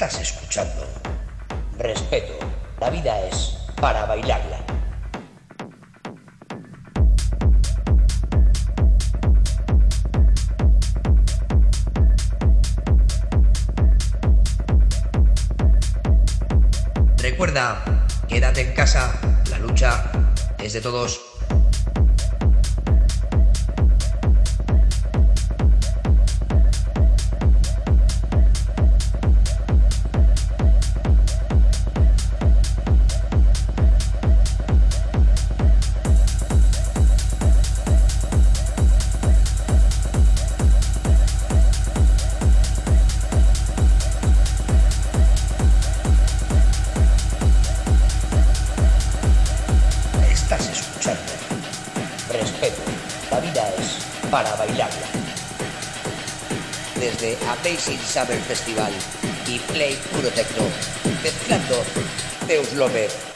Estás escuchando. Respeto. La vida es para bailarla. Recuerda, quédate en casa, la lucha es de todos. Acid Summer Festival y Play Puro Tecno, mezclando Deus Love.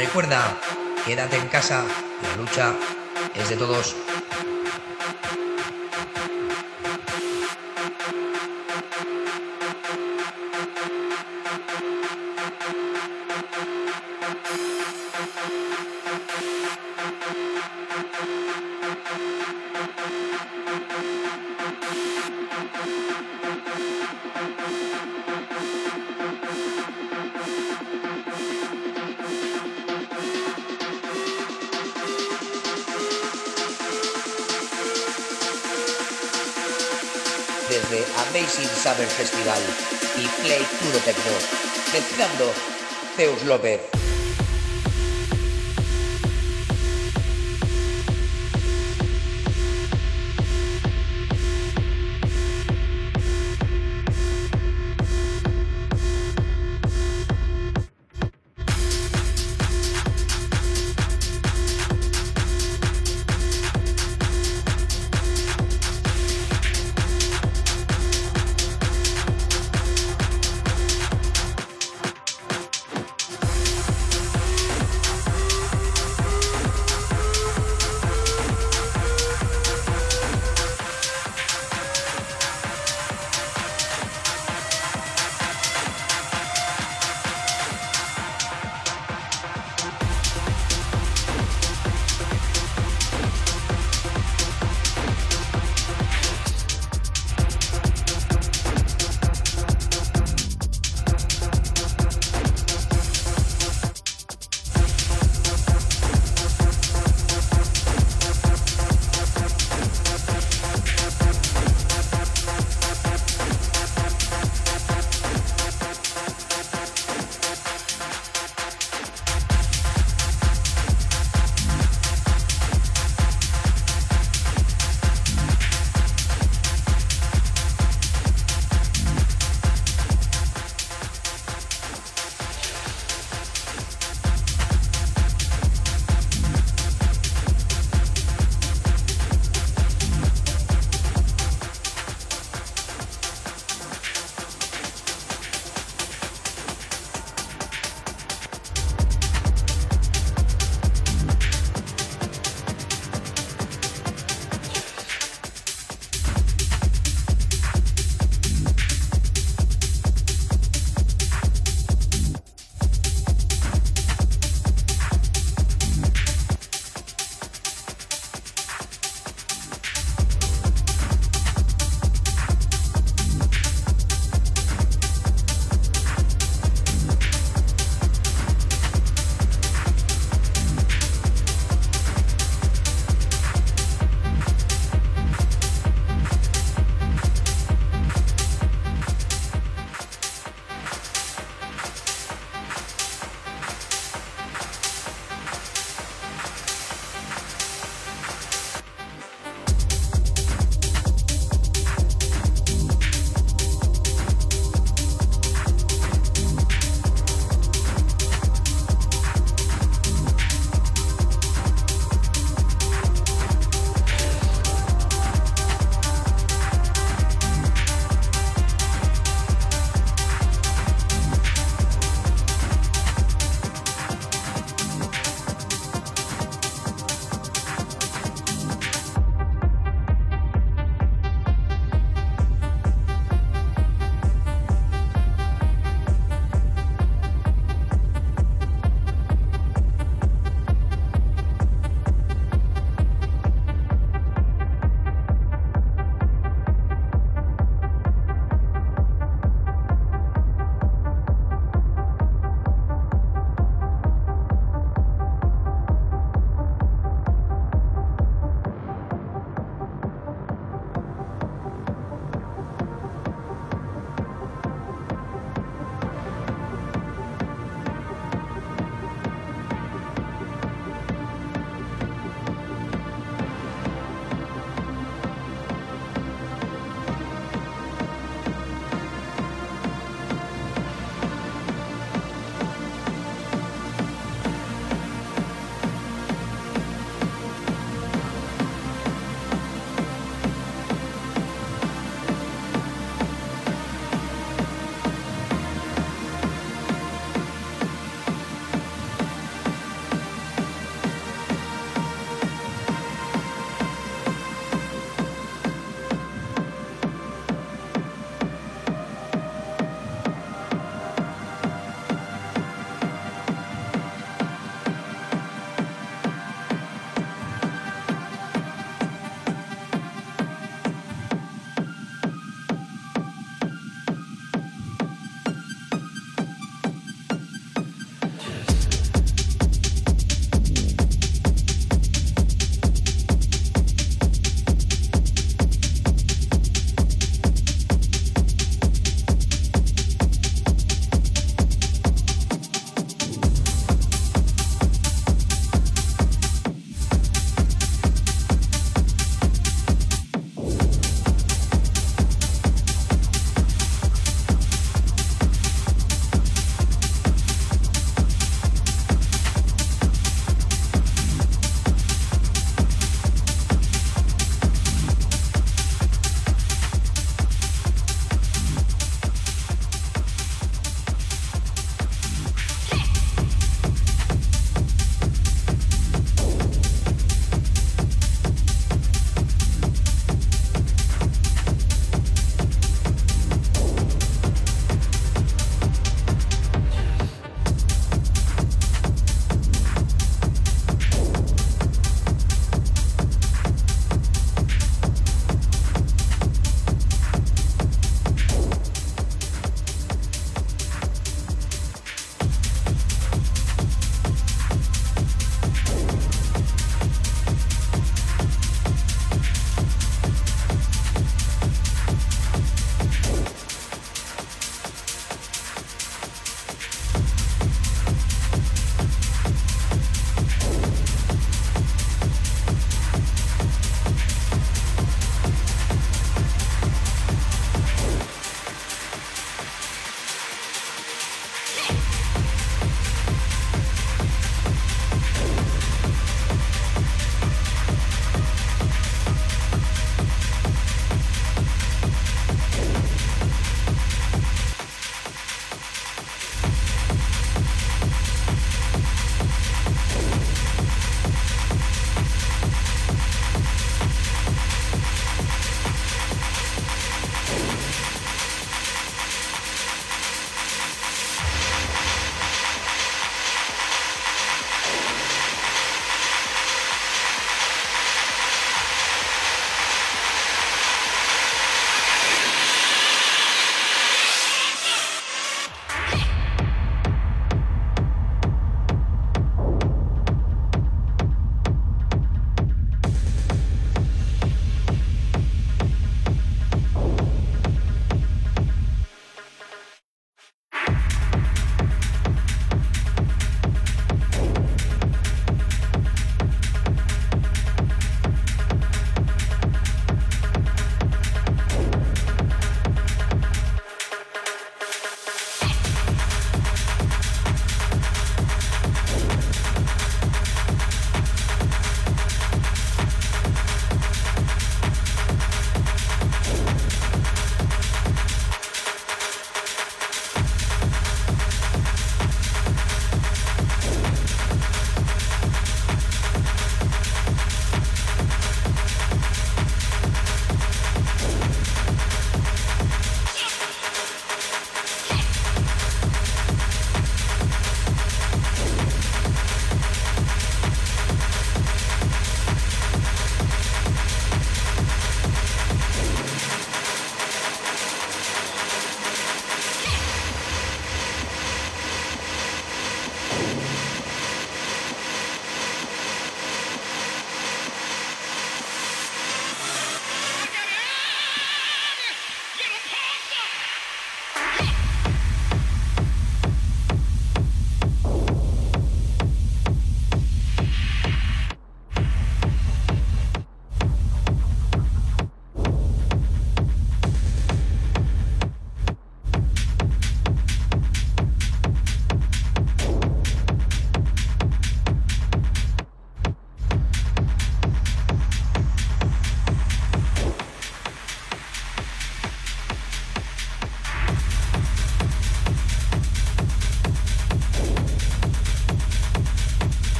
Recuerda, quédate en casa, la lucha es de todos. Festival y Play Puro Tecno, mezclando Zeus López.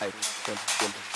I'm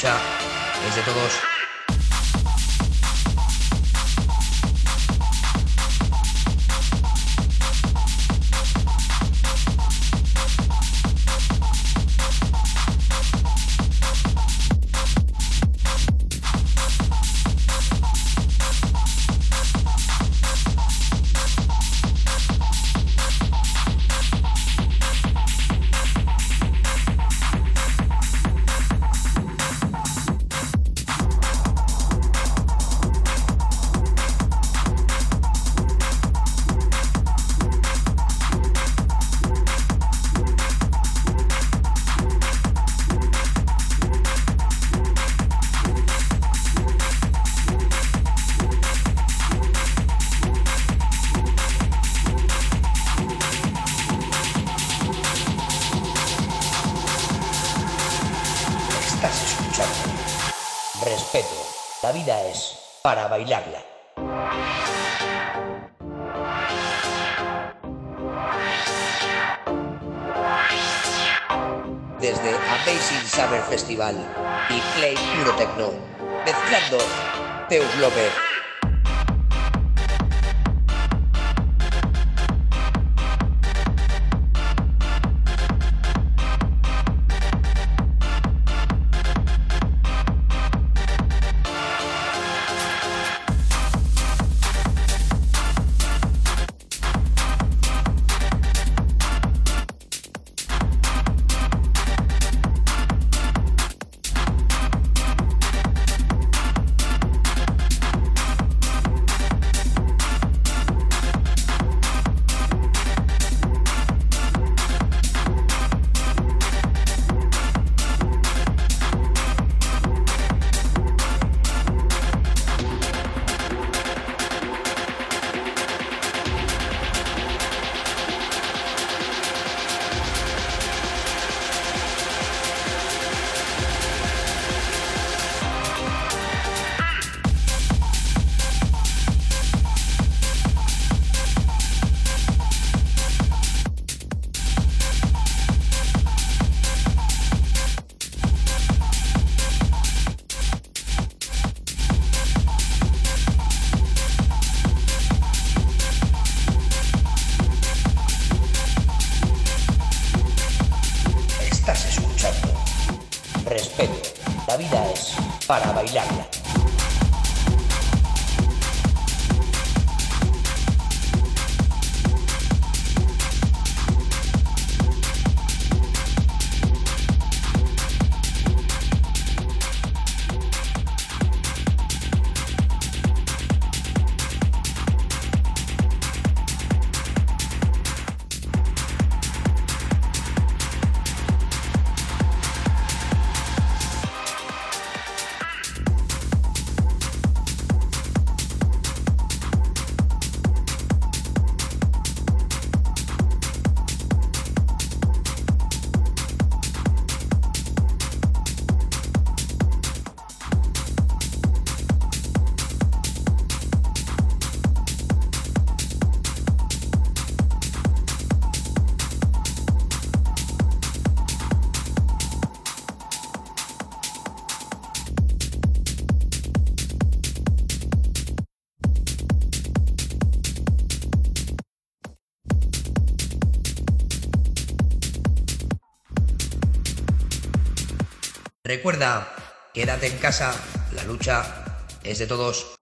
escucha. Desde todos. bailar. recuerda, quédate en casa, la lucha es de todos.